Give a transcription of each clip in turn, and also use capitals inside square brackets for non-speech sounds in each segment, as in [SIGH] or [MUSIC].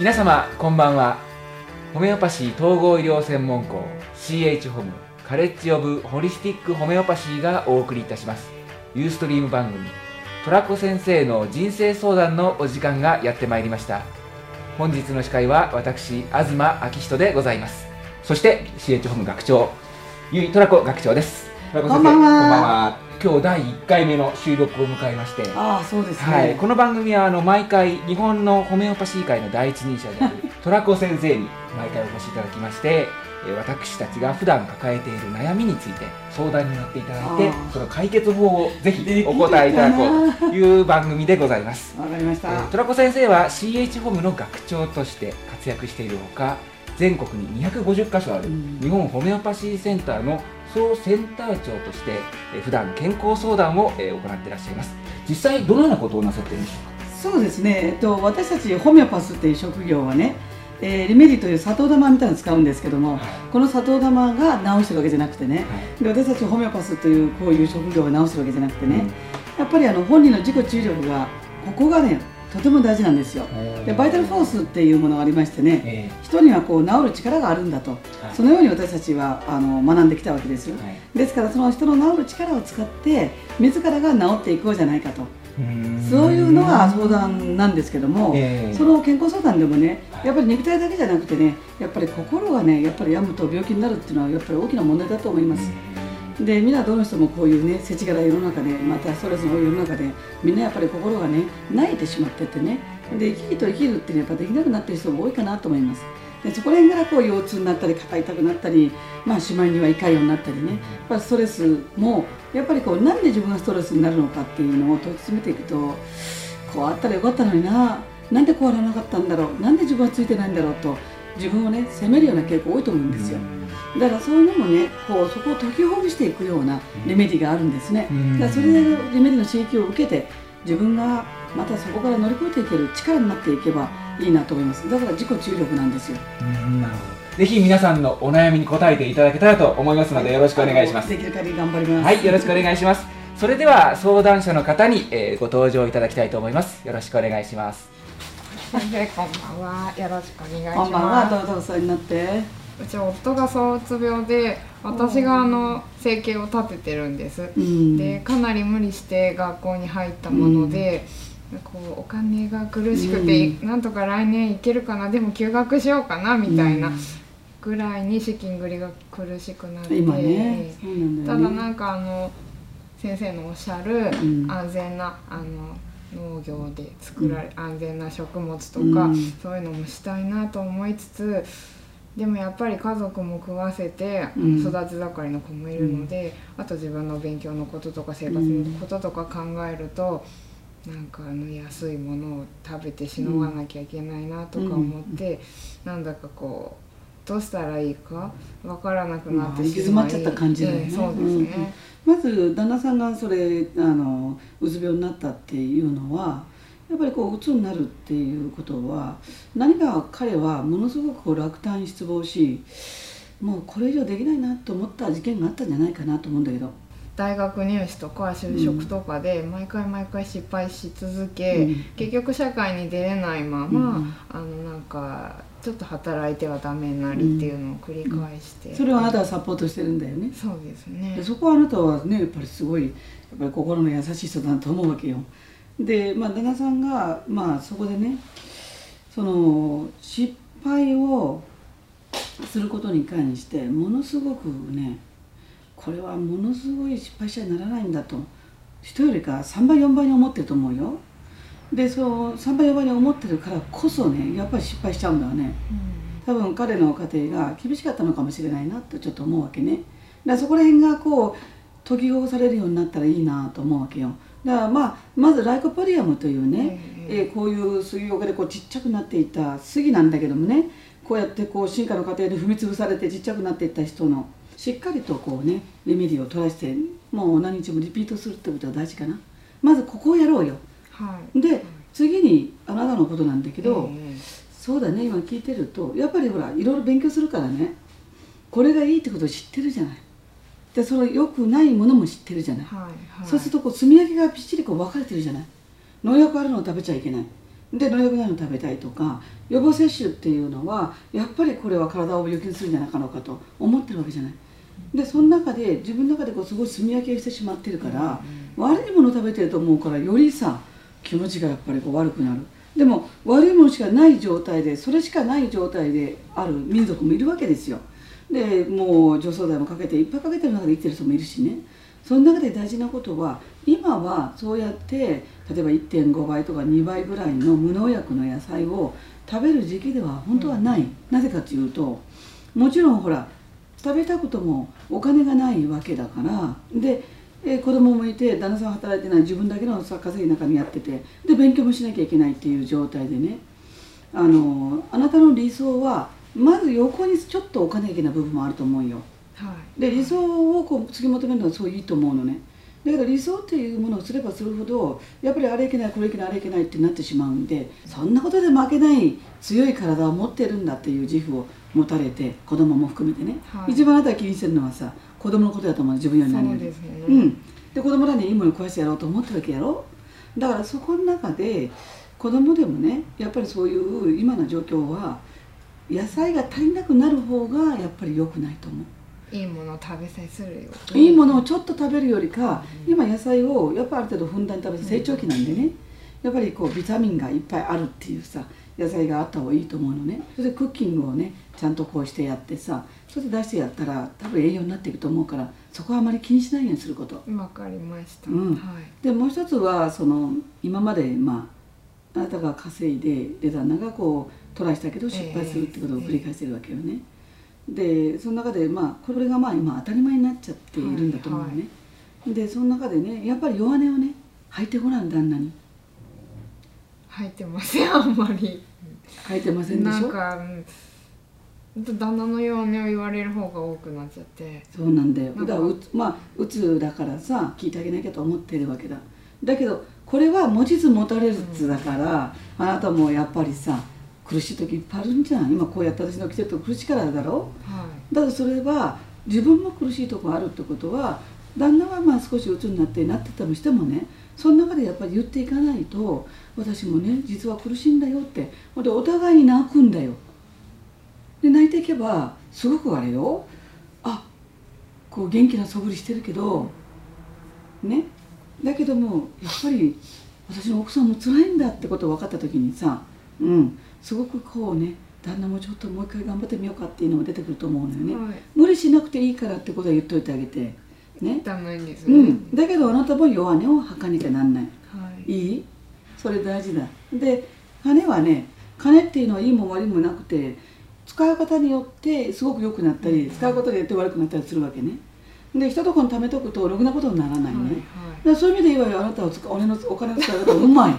皆様こんばんは。ホメオパシー統合医療専門校 CH ホムカレッジオブホリスティックホメオパシーがお送りいたします。ユーストリーム番組トラコ先生の人生相談のお時間がやってまいりました。本日の司会は私東昭人でございます。そして CH ホム学長ゆいトラコ学長です。こんばんは今日第1回目の収録を迎えましてああそうですね、はい、この番組はあの毎回日本のホメオパシー界の第一人者であるトラコ先生に毎回お越しいただきましてえー私たちが普段抱えている悩みについて相談に乗っていただいてその解決法をぜひおな答えいただこうという番組でございます。[LAUGHS] わかりました、えートラコ先生は CH ホームの学長として活躍しているほか全国に250カ所あるうん。日本ホメオパシーセンターの総センター長としてえー普段健康相談をえー行っていらっしゃいます。実際どのようなことをなさっているんでしょうか？そうですね、えっと、私たちホメオパスっていう職業はね、えーリメディという砂糖玉みたいなのを使うんですけども、はい。この砂糖玉が治してるわけじゃなくてね、はい。で私たちホメオパスというこういう職業が治してるわけじゃなくてね、やっぱりあの本人の自己注力がここがねとても大事なんですよ。でバイタルフォースっていうものがありましてねえ人にはこう治る力があるんだと、はい。そのように私たちはあの学んできたわけですよ、ーはい。ですからその人の治る力を使って自らが治っていこうじゃないかと。そういうのが相談なんですけども、ええ。その健康相談でもねはい。やっぱり肉体だけじゃなくてねやっぱり心がねやっぱり病むと病気になるっていうのはやっぱり大きな問題だと思います、でみんなどの人もこういうね世知辛い世の中でまたストレスの多い世の中でみんなやっぱり心がね泣いてしまっててね。で生き生きと生きるっていうのはやっぱできなくなってる人も多いかなと思います。でそこら辺からこう腰痛になったり肩痛くなったりまあしまいには胃潰瘍になったりね。やっぱストレスもやっぱりこうなんで自分がストレスになるのかっていうのを問い詰めていくとこうあったらよかったのにな。なんでこうあらなかったんだろう。なんで自分はついてないんだろうと自分をね責めるような傾向多いと思うんですよ、だからそういうのもねこうそこを解きほぐしていくようなレメディがあるんですね、うん。だからそれでレメディの刺激を受けて自分がまたそこから乗り越えていける力になっていけばいいなと思います。だから自己注力なんですよ。うんなるほど。ぜひ皆さんのお悩みに答えていただけたらと思いますのでよろしくお願いします。できる限り頑張ります。はいよろしくお願いします。それでは相談者の方に、えーご登場いただきたいと思います。よろしくお願いします。こんばんは。よろしくお願いします。こんばんは。どうぞお世話になってうち夫が躁うつ病で私があの生計を立ててるんです、うん。でかなり無理して学校に入ったもので、こうお金が苦しくて、うなんとか来年行けるかな？でも休学しようかなみたいなうん。ぐらいに資金繰りが苦しくなって。今ねそうなんだただなんかあの先生のおっしゃるん。安全なあの農業で作られ、安全な食物とか、うん。そういうのもしたいなと思いつつでもやっぱり家族も食わせて、うん。育ち盛りの子もいるので、あと自分の勉強のこととか生活のこととか考えると、なんかあの安いものを食べてしのがなきゃいけないなとか思って、なんだかこうどうしたらいいかわからなくなってしまい、まあ行き詰まっちゃった感じだよね。ええそうですね、まず旦那さんがそれあのうつ病になったっていうのはやっぱりこううつになるっていうことは何か彼はものすごくこう落胆失望しもうこれ以上できないなと思った事件があったんじゃないかなと思うんだけど、大学入試とか就職とかで毎回毎回失敗し続け、うん。結局社会に出れないまま、うん。あのなんかちょっと働いてはダメになりっていうのを繰り返して、それをあなたはサポートしてるんだよね。そうですね。でそこはあなたはねやっぱりすごいやっぱり心の優しい人だと思うわけよ。で、まあ、旦那さんが、まあ、そこでねその失敗をすることに関してものすごくねこれはものすごい失敗者にならないんだと人よりか3倍4倍に思ってると思うよ。でそう3倍4倍に思ってるからこそねやっぱり失敗しちゃうんだよね。多分彼の家庭が厳しかったのかもしれないなってちょっと思うわけねだからそこら辺がこう解きほぐされるようになったらいいなと思うわけよだからまあまずライコポリアムというね、ええ。ーこういう杉岡でこうちっちゃくなっていた杉なんだけどもねこうやってこう進化の過程で踏み潰されてちっちゃくなっていった人のしっかりとこうねレメディを取らせてもう何日もリピートするってことが大事かな。まずここをやろうよ。はい。で次にあなたのことなんだけど、え。そうだね今聞いてるとやっぱりほらいろいろ勉強するからねこれがいいってことを知ってるじゃないでその良くないものも知ってるじゃない、えはいはい。そうするとこう積み上げがぴっちりこう分かれてるじゃない。農薬あるのを食べちゃいけない。で飲みたくないの食べたいとか予防接種っていうのはやっぱりこれは体を病気にするんじゃないかのかと思ってるわけじゃない。でその中で自分の中でこうすごい炭焼きをしてしまってるから、悪いものを食べてると思うからよりさ気持ちがやっぱりこう悪くなる。でも悪いものしかない状態でそれしかない状態である民族もいるわけですよでもう除草剤もかけていっぱいかけてる中で生きてる人もいるしね。その中で大事なことは今はそうやって例えば1.5倍とか2倍ぐらいの無農薬の野菜を食べる時期では本当はない、なぜかというともちろんほら食べたこともお金がないわけだから。で、えー子供もいて旦那さん働いてない自分だけのさ稼ぎの中にやっててで勉強もしなきゃいけないっていう状態でね。あのあなたの理想はまず横にちょっと置かなきゃいけない部分もあると思うよ。はい。で理想をこう突き求めるのはそういいと思うのね。だけど理想っていうものをすればするほどやっぱりあれいけないこれいけないあれいけないってなってしまうんでそんなことで負けない強い体を持ってるんだっていう自負を持たれて子供も含めてね、はい。一番あなたが気にしてるのはさ子供のことだと思うの自分より。何より。そうですね、うん、で子供らにいいものを食わしてやろうと思ってるわけやろ。だからそこの中で子供でもねやっぱりそういう今の状況は野菜が足りなくなる方がやっぱり良くないと思う。いいものを食べさえするよ。いいものをちょっと食べるよりか、今野菜をやっぱある程度ふんだんに食べて成長期なんでね、やっぱりこうビタミンがいっぱいあるっていうさ野菜があった方がいいと思うのね。それでクッキングをねちゃんとこうしてやってさそれで出してやったら多分栄養になっていくと思うからそこはあまり気にしないようにすること。わかりました、うん。はい。でもう一つはその今までまああなたが稼いでで旦那がこうトライしたけど失敗するってことを繰り返してるわけよね、でその中でまあこれがまあ今当たり前になっちゃっているんだと思うね、はい。でその中でねやっぱり弱音をね吐いてごらん旦那に。入ってませんあんまり。吐いてませんでしょ？なんか、うん、旦那のように言われる方が多くなっちゃって。そうなんだよ。だからうつまあうつだからさ聞いてあげなきゃと思ってるわけだ。だけどこれは持ちつ持たれつだから、あなたもやっぱりさ苦しい時いっぱいあるんじゃん。今こうやって私の来てると苦しいからだろ。はい。だからそれは自分も苦しいとこあるってことは旦那はまあ少し鬱になってなってたとしてもねその中でやっぱり言っていかないと私もね実は苦しいんだよってほんでお互いに泣くんだよ。で泣いていけばすごくあれよ。あこう元気な素振りしてるけどね。だけどもやっぱり私の奥さんも辛いんだってことを分かった時にさうんすごくこうね旦那もちょっともう一回頑張ってみようかっていうのが出てくると思うのよね、はい。無理しなくていいからってことは言っといてあげて。ね。ダメですね、うん。だけどあなたも弱音を吐かなきゃなんない。はい。いい？それ大事だ。で金はね金っていうのはいいも悪いもなくて使い方によってすごく良くなったり使うことによって悪くなったりするわけね。で一とこに貯めとくとろくなことにならないね、はいだからそういう意味で言えばよあなたは使うお金のお金の使い方うまい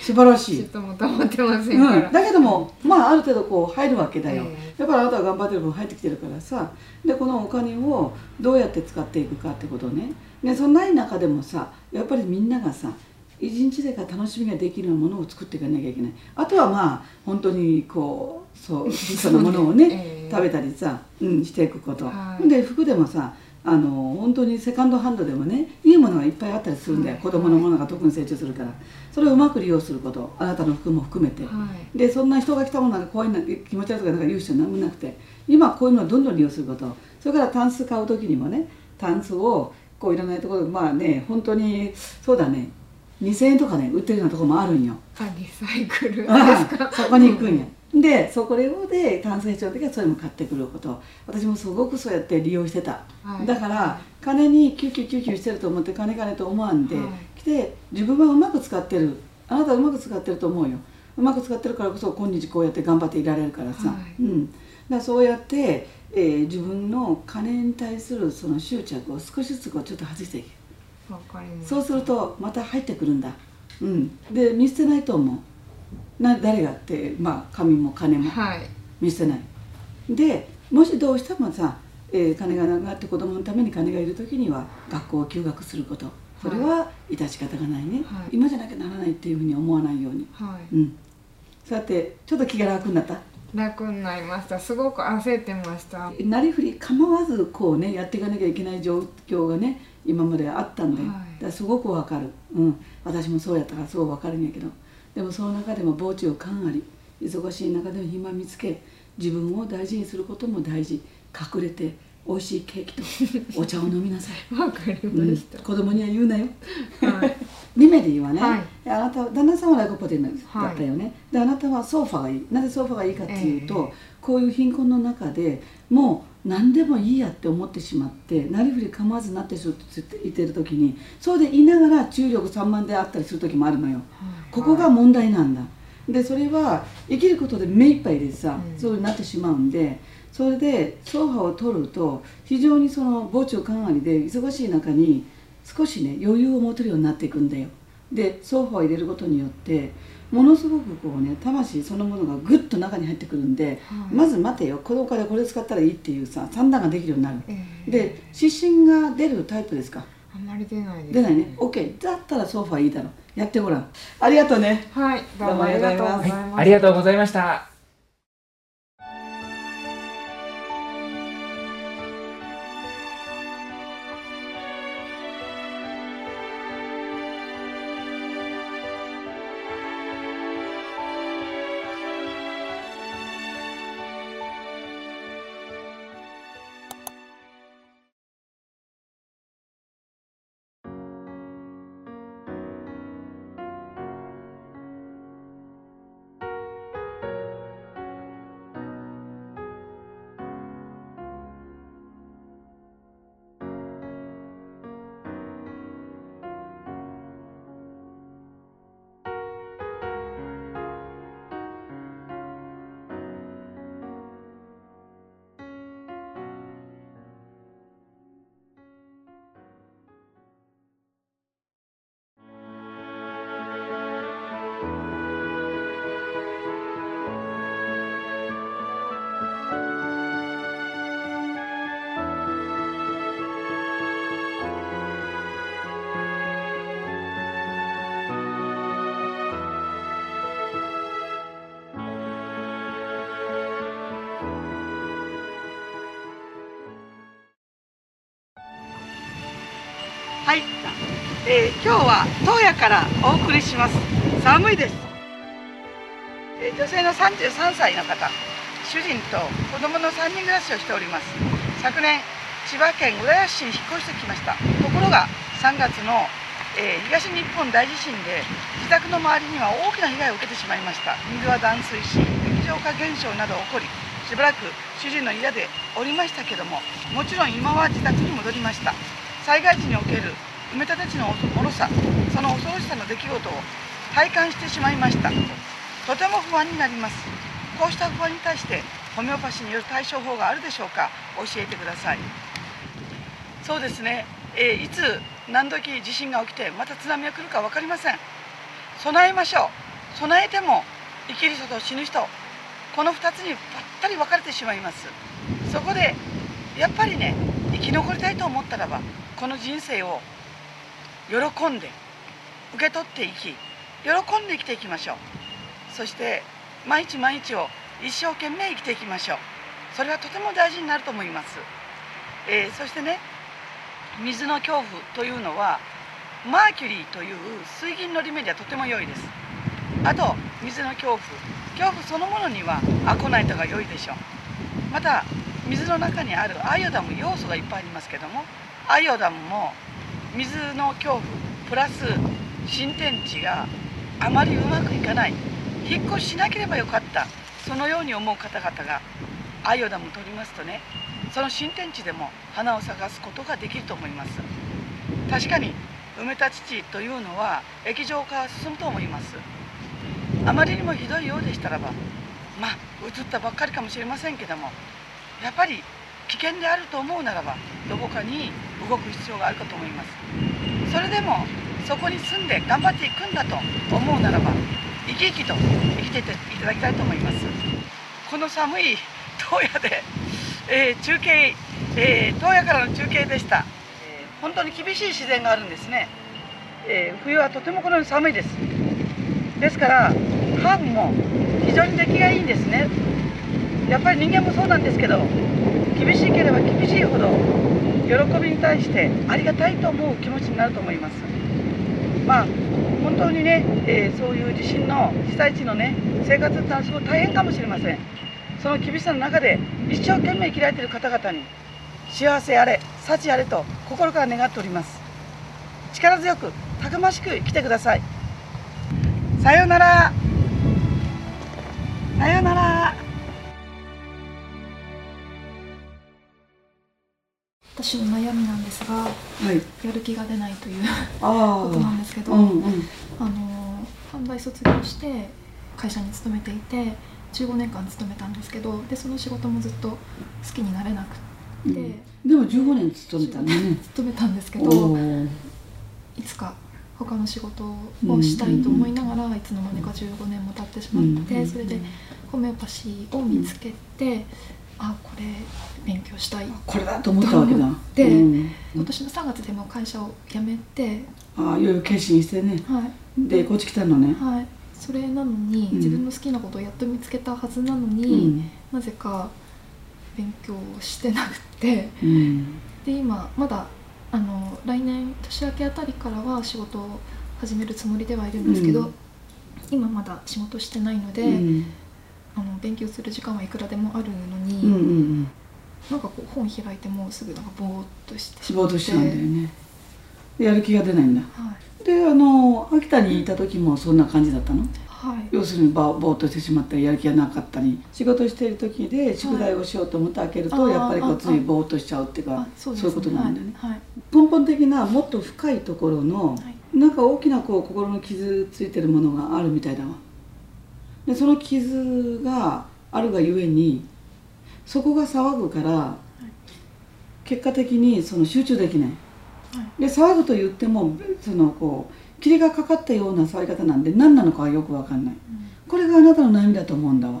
素晴らしい。ちょっとも溜まってませんから、うん、だけどもまあある程度こう入るわけだよ、えやっぱりあなたが頑張ってる分入ってきてるからさ。でこのお金をどうやって使っていくかってことね。でそのない中でもさやっぱりみんながさ一日でか楽しみができるようなものを作っていかなきゃいけない。あとはまあ本当にこうそう [LAUGHS] そのものをね、ええ。食べたりさ、うん、していくこと、はい。で服でもさあの本当にセカンドハンドでもねいいものがいっぱいあったりするんだよ、はい。子供のものが特に成長するからそれをうまく利用すること。あなたの服も含めて、はい。でそんな人が来たものなんか怖いな気持ち悪いとかなんか言う人は何もなくて。今こういうのをどんどん利用すること。それからタンス買う時にもねタンスをこういらないところでまあね本当にそうだね。2000円とかね売ってるようなところもあるんよ。あリサイクルですあかあそこに行くんやでそこででタンス必要な時はそれも買ってくること。私もすごくそうやって利用してた、はい。だから金にキュッキュッキュッキュしてると思って金金と思わんで、はい。来て自分はうまく使ってる。あなたはうまく使ってると思うよ。うまく使ってるからこそ今日こうやって頑張っていられるからさ、はい。うん、だそうやって、えー自分の金に対するその執着を少しずつこうちょっと外していく。そうするとまた入ってくるんだ、うん、で見捨てないと思うな誰がってまあ紙も金もはい。見捨てない。でもしどうしてもさ、えー金がなくなって子供のために金がいる時には学校を休学すること。それは致し方がないね、はい。今じゃなきゃならないっていうふうに思わないように。はい。うん。そうやってちょっと気が楽になった。楽になりました。すごく焦ってました。なりふり構わずこうねやっていかなきゃいけない状況がね今まであったんで、はい。だすごくわかる、うん、私もそうやったからすごいわかるんやけどでもその中でも傍聴感あり忙しい中でも暇見つけ自分を大事にすることも大事。隠れて美味しいケーキと [LAUGHS] お茶を飲みなさい。わかりまうんした、子供には言うなよ。はい。リメディはね、はい。あなたは旦那さんはライコポテンだはい。ったよね、であなたはソファがいい。なぜソファがいいかっていうと、えこういう貧困の中でもう何でもいいやって思ってしまってなりふり構わずなってしまっていてる時にそうでいながら注力散漫であったりする時もあるのよ。ここが問題なんだ。でそれは生きることで目いっぱいでさ、うん。そうになってしまうんでそれでソファを取ると非常にその傍聴感ありで忙しい中に少しね余裕を持てるようになっていくんだよ。でソファを入れることによってものすごくこうね魂そのものがグッと中に入ってくるんで、はい。まず待てよ。このお金これ使ったらいいっていうさ算段ができるようになる。ええ。で湿疹が出るタイプですか？あんまり出ないです出ないね。OK だったらソファいいだろ。やってごらん。ありがとうね。はい。どうもありがとうございます、はい、ありがとうございました。はい、えー今日は東野からお送りします。寒いです、えー女性の33歳の方。主人と子供の3人暮らしをしております。昨年千葉県浦安市に引っ越してきました。ところが3月の、えー東日本大地震で自宅の周りには大きな被害を受けてしまいました。水は断水し液状化現象など起こりしばらく主人の家でおりましたけどももちろん今は自宅に戻りました。災害時における埋め立て地の脆さその恐ろしさの出来事を体感してしまいました。とても不安になります。こうした不安に対してホメオパシーによる対処法があるでしょうか。教えてください。そうですね、えーいつ何時地震が起きてまた津波が来るか分かりません。備えましょう。備えても生きる人と死ぬ人この2つにばったり分かれてしまいます。そこでやっぱりね生き残りたいと思ったらばこの人生を喜んで受け取っていき喜んで生きていきましょう。そして毎日毎日を一生懸命生きていきましょう。それはとても大事になると思います、えーそしてね水の恐怖というのはマーキュリーという水銀のリメディはとても良いです。あと水の恐怖。恐怖そのものにはアコナイトが良いでしょう。また水の中にあるアイオダム要素がいっぱいありますけどもアイオダムも水の恐怖プラス新天地があまりうまくいかない。引っ越ししなければよかった。そのように思う方々がアイオダムを取りますとねその新天地でも花を咲かすことができると思います。確かに埋め立ち地というのは液状化が進むと思います。あまりにもひどいようでしたらばまあ移ったばっかりかもしれませんけどもやっぱり危険であると思うならばどこかに動く必要があるかと思います。それでもそこに住んで頑張っていくんだと思うならば生き生きと生きていていただきたいと思います。この寒い東野で、えー中継、えー東野からの中継でした、えー本当に厳しい自然があるんですね、えー冬はとてもこのように寒いです。ですからハーブも非常に出来がいいんですね。やっぱり人間もそうなんですけど厳しければ厳しいほど喜びに対してありがたいと思う気持ちになると思います。まあ本当にね、えー、そういう地震の被災地のね生活ってのはすごい大変かもしれません。その厳しさの中で一生懸命生きられている方々に幸せあれ幸あれと心から願っております。力強くたくましく生きてください。さようなら。さようなら。私の悩みなんですが、はい、やる気が出ないということなんですけど、うんうん、あの販売卒業して会社に勤めていて15年間勤めたんですけどでその仕事もずっと好きになれなくて、うん、でも15年勤めたね。勤めたんですけどいつか他の仕事をしたいと思いながら、いつの間にか15年も経ってしまって、それでホメオパシーを見つけて、あこれ勉強したい。これだと思ったわけだ。で、うん、今年の3月でも会社を辞めて。ああいよいよ決心してね、はい、でこっち来たのね。はい。それなのに、うん、自分の好きなことをやっと見つけたはずなのに、うん、なぜか勉強してなくて、で今まだあの来年年明けあたりからは仕事を始めるつもりではいるんですけど、今まだ仕事してないので、あの勉強する時間はいくらでもあるのに、うんうんうん、なんかこう本開いてもすぐなんかぼーっとしてぼーっとしちゃうんだよね。やる気が出ないんだ、はい、であの秋田にいた時もそんな感じだったの？はい、要するにぼーっとしてしまったりやる気がなかったり。仕事している時で宿題をしようと思って開けると、はい、やっぱりこうついぼーっとしちゃうっていうかそう、ね,、いうことなんだよね、はい、根本的なもっと深いところの、はい、なんか大きなこう心の傷ついてるものがあるみたいだわでその傷があるがゆえにそこが騒ぐから、結果的にその集中できない、で騒ぐと言ってもそのこう霧がかかったような騒ぎ方なんで何なのかはよく分かんない、これがあなたの悩みだと思うんだわ。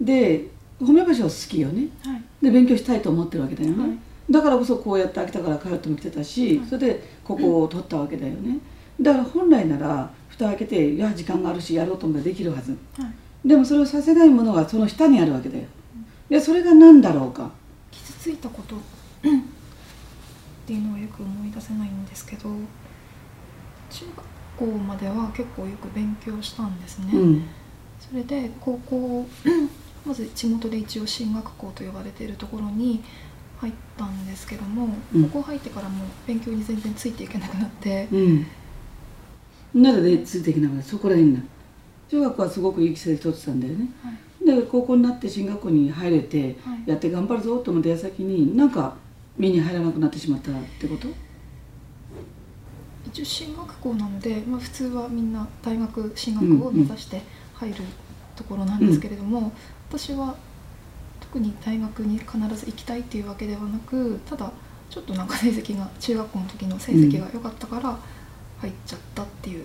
で褒め橋は好きよね、はい、で勉強したいと思ってるわけだよね、はい、だからこそこうやって秋田から通っても来てたし、はい、それでここを取ったわけだよね。だから本来なら蓋開けていや時間があるしやろうと思えばできるはず、はい、でもそれをさせないものがその下にあるわけだよ、でそれが何だろうか。傷ついたこと。っていうのはよく思い出せないんですけど中学校までは結構よく勉強したんですね、うん、それで高校 [CLEARS THROAT] まず地元で一応進学校と呼ばれているところに入ったんですけども、うん、ここ入ってからも勉強に全然ついていけなくなって、うんならでついていけなくなそこらへんな中学はすごくいい規制取ってたんだよね、はい、で高校になって進学校に入れて、やって頑張るぞと思って矢先になんか身に入らなくなってしまったってこと？一応進学校なので、まあ、普通はみんな大学進学を目指して入るところなんですけれども、うんうん、私は特に大学に必ず行きたいっていうわけではなくただちょっとなんか成績が中学校の時の成績が良かったから、入っちゃったっていう。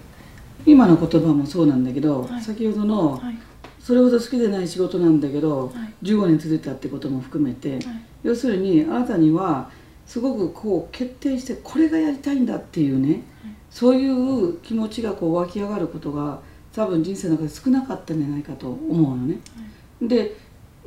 今の言葉もそうなんだけど、はい、先ほどの、はい、それほど好きでない仕事なんだけど、はい、15年続いたってことも含めて、要するにあなたにはすごくこう決定してこれがやりたいんだっていうね、そういう気持ちがこう湧き上がることが多分人生の中で少なかったんじゃないかと思うのね。で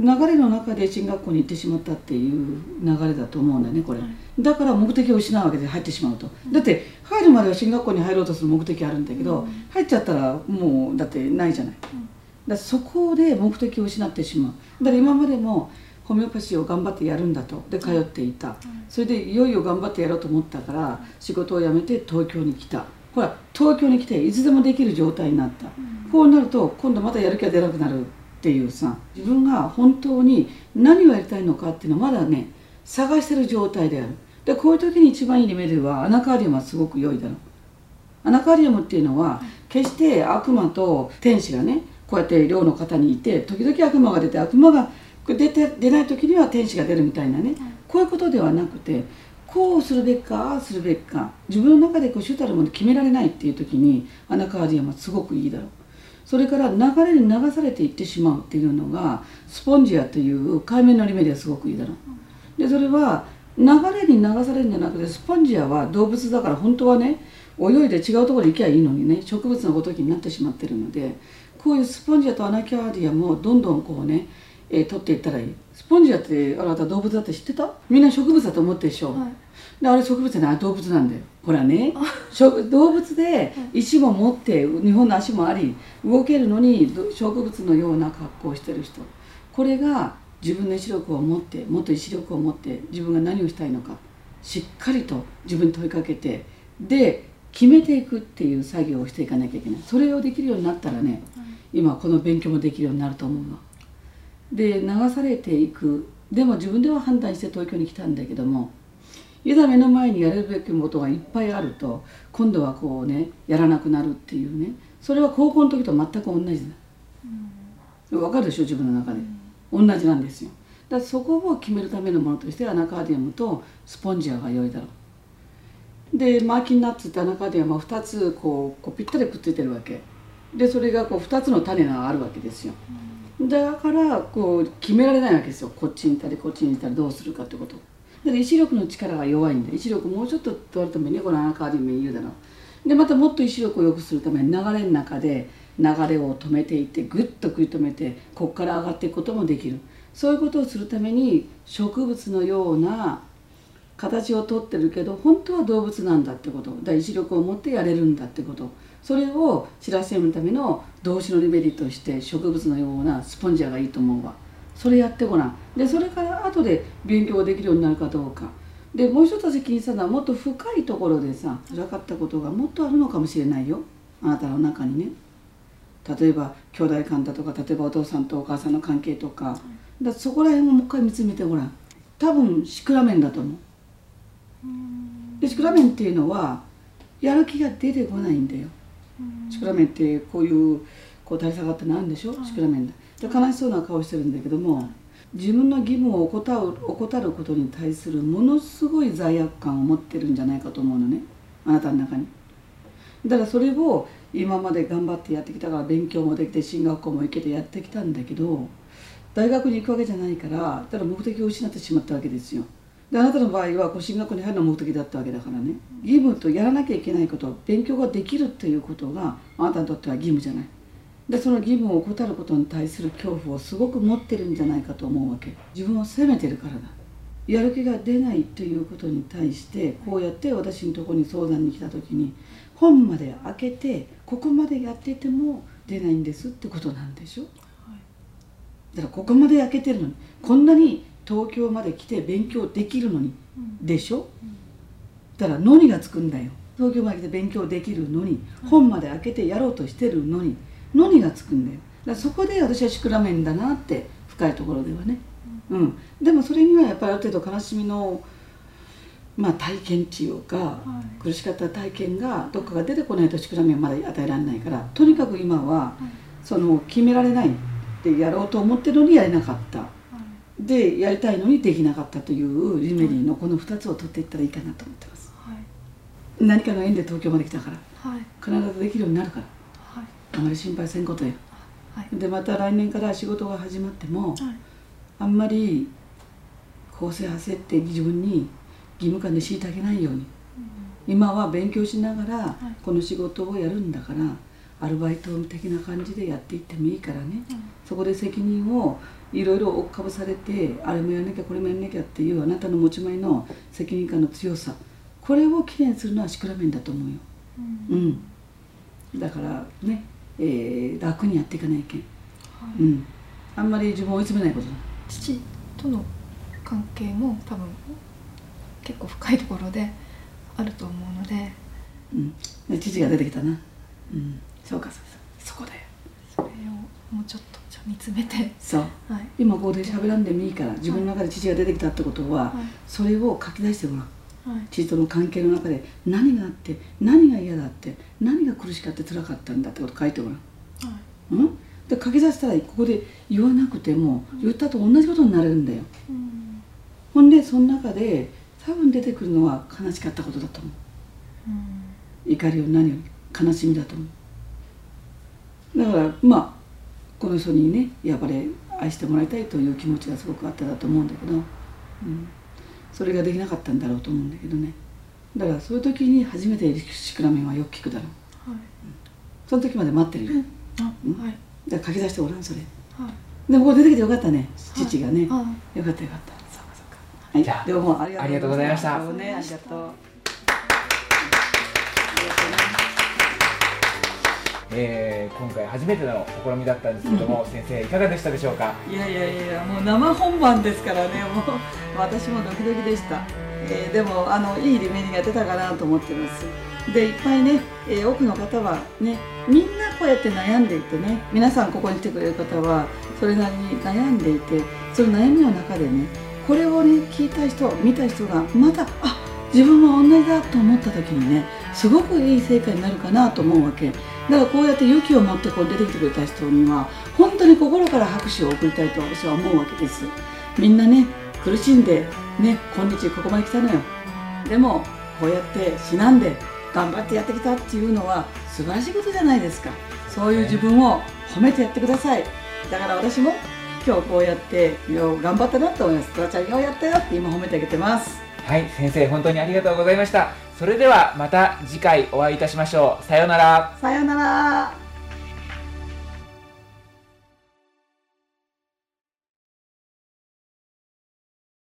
流れの中で進学校に行ってしまったっていう流れだと思うんだよねこれ、はい、だから目的を失うわけで入ってしまうと、うん、だって入るまでは進学校に入ろうとする目的あるんだけど、うん、入っちゃったらもうだってないじゃない、うん、だそこで目的を失ってしまう。だから今までもホメオパシーを頑張ってやるんだと。で通っていた、それでいよいよ頑張ってやろうと思ったから仕事を辞めて東京に来た。ほら東京に来ていつでもできる状態になった、こうなると今度またやる気が出なくなるっていうさ自分が本当に何をやりたいのかっていうのはまだね探してる状態である。でこういう時に一番いいリメディはアナカーリウムはすごく良いだろう。アナカーリウムっていうのは決して悪魔と天使がねこうやって寮の方にいて時々悪魔が出て悪魔が出て出ない時には天使が出るみたいなねこういうことではなくてこうするべきかああするべきか自分の中でこう主たるもの決められないっていう時にアナカーリウムはすごくいいだろうそれから流れに流されていってしまうっていうのがスポンジアという海面のリメディはすごくいいだろう。でそれは流れに流されるんじゃなくてスポンジアは動物だから本当はね泳いで違うところに行きゃいいのにね植物のごときになってしまってるのでこういうスポンジアとアナキャディアもどんどんこうね、えー、取っていったらいい。スポンジアってあなた動物だって知ってた？みんな植物だと思ってでしょ、はい、であれ植物じゃない動物なんだよ。ほらね。動物で石も持って日本の足もあり動けるのに植物のような格好をしてる人。これが自分の意志力を持ってもっと意志力を持って自分が何をしたいのかしっかりと自分に問いかけてで決めていくっていう作業をしていかなきゃいけない。それをできるようになったらね、今この勉強もできるようになると思うわで流されていく。でも自分では判断して東京に来たんだけどもいざ目の前にやるべきことがいっぱいあると今度はこうねやらなくなるっていうね。それは高校の時と全く同じだ、うん、分かるでしょ自分の中で、うん、同じなんですよ。だからそこを決めるためのものとしてアナカーディアムとスポンジアが良いだろう。でマーキンナッツってアナカーディアムは2つこうこうぴったりくっついてるわけ。でそれがこう2つの種があるわけですよ、だからこう決められないわけですよ。こっちにいたりこっちにいたりどうするかってことだから意志力の力が弱いんで意志力もうちょっと取るためにこのアナカーディアム言うだろうでまたもっと意志力を良くするために流れの中で流れを止めていってぐっと食い止めてここから上がっていくこともできる。そういうことをするために植物のような形をとってるけど本当は動物なんだってこと。だ意志力を持ってやれるんだってこと。それを知らせるための動詞のリベリとして植物のようなスポンジャーがいいと思うわ。それやってごらん。でそれから後で勉強できるようになるかどうか。でもう一つ気にしたのはもっと深いところでさ辛かったことがもっとあるのかもしれないよ。あなたの中にね。例えば兄弟間だとか例えばお父さんとお母さんの関係とか。だそこら辺をもう一回見つめてごらん。多分シクラメンだと思う。でシクラメンっていうのはやる気が出てこないんだよ。シクラメンってこういうこう垂れ下がってなんでしょ？シクラメンだ。で悲しそうな顔してるんだけども自分の義務を怠る怠ることに対するものすごい罪悪感を持ってるんじゃないかと思うのね。あなたの中に。だからそれを今まで頑張ってやってきたから勉強もできて進学校も行けてやってきたんだけど大学に行くわけじゃないからただ目的を失ってしまったわけですよ。であなたの場合はこう進学校に入るのが目的だったわけだからね。義務とやらなきゃいけないこと勉強ができるっていうことがあなたにとっては義務じゃない。でその義務を怠ることに対する恐怖をすごく持ってるんじゃないかと思うわけ。自分を責めてるからだ。やる気が出ないということに対してこうやって私のとこに相談に来た時に本まで開けてここまでやっていても出ないんですってことなんでしょ？だからここまで焼けてるのにこんなに東京まで来て勉強できるのに、うん、でしょ、うん、だからのにがつくんだよ。東京まで来て勉強できるのに、うん、本まで開けてやろうとしてるのにのにがつくんだよ。だそこで私はシクラメンだなって深いところではね、うん、でもそれにはやっぱりある程度悲しみのまあ、体験っていうか、はい、苦しかった体験がどっかが出てこないとシクラメンはまだ与えられないからとにかく今は、その決められないってやろうと思ってるのにやれなかった、でやりたいのにできなかったというリメリーのこの2つを取っていったらいいかなと思ってます、はい、何かの縁で東京まで来たから、はい、必ずできるようになるから、はい、あまり心配せんことよ、はい、でまた来年から仕事が始まっても、あんまり構成焦って自分に義務感で強いてあげないように、うん、今は勉強しながらこの仕事をやるんだから、アルバイト的な感じでやっていってもいいからね、うん、そこで責任をいろいろ追っかぶされてあれもやんなきゃこれもやんなきゃっていうあなたの持ち前の責任感の強さ。これをきれいにするのはシクラメンだと思うよ、うん、うん、だからね、えー、楽にやっていかないけん、はい、うん、あんまり自分を追い詰めないことだ。父との関係も多分結構深いところであると思うので、うん、父が出てきたな、うん。そうかそうそこだよ。それをもうちょっとじゃ見つめて。そう、はい、今ここで喋らんでもいいから自分の中で父が出てきたってことは、はい、それを書き出してごらん、はい、父との関係の中で何があって何が嫌だって何が苦しかって辛かったんだってこと書いてごらん、はい、うん？で書き出したらここで言わなくても、言ったと同じことになれるんだよ、うん、ほんでその中で多分出てくるのは悲しかったことだと思う、うん、怒りを何より悲しみだと思う。だからまあこの人にねやっぱり愛してもらいたいという気持ちがすごくあっただと思うんだけど、うん、それができなかったんだろうと思うんだけどね。だからそういう時に初めてシクラメンはよく聞くだろう、はい、その時まで待ってるよ、うん。うん。はい、だから書き出してごらんそれ、はい、でもこれ出てきてよかったね。父がね、はい、よかったよかった。そうかそうか。はい、じゃあどうもありありがとうございました。どうもねありがとうえー今回初めての試みだったんですけども、先生いかがでしたでしょうか？いやいやいやもう生本番ですからねもう私もドキドキでした、えーでもあのいいリメリが出たかなと思ってます。でいっぱいね、えー多くの方はねみんなこうやって悩んでいてね皆さんここに来てくれる方はそれなりに悩んでいてその悩みの中でねこれをね聞いた人見た人がまたあ自分も同じだと思った時にねすごくいい成果になるかなと思うわけ。だからこうやって勇気を持ってこう出てきてくれた人には本当に心から拍手を送りたいと私は思うわけです。みんなね苦しんでね今日ここまで来たのよ。でもこうやってしなんで頑張ってやってきたっていうのは素晴らしいことじゃないですか。そういう自分を褒めてやってください。だから私も今日こうやってよう頑張ったなと思います。トラちゃんようやったよって今褒めてあげてます。はい先生本当にありがとうございました。それではまた次回お会いいたしましょう。さようなら。さようなら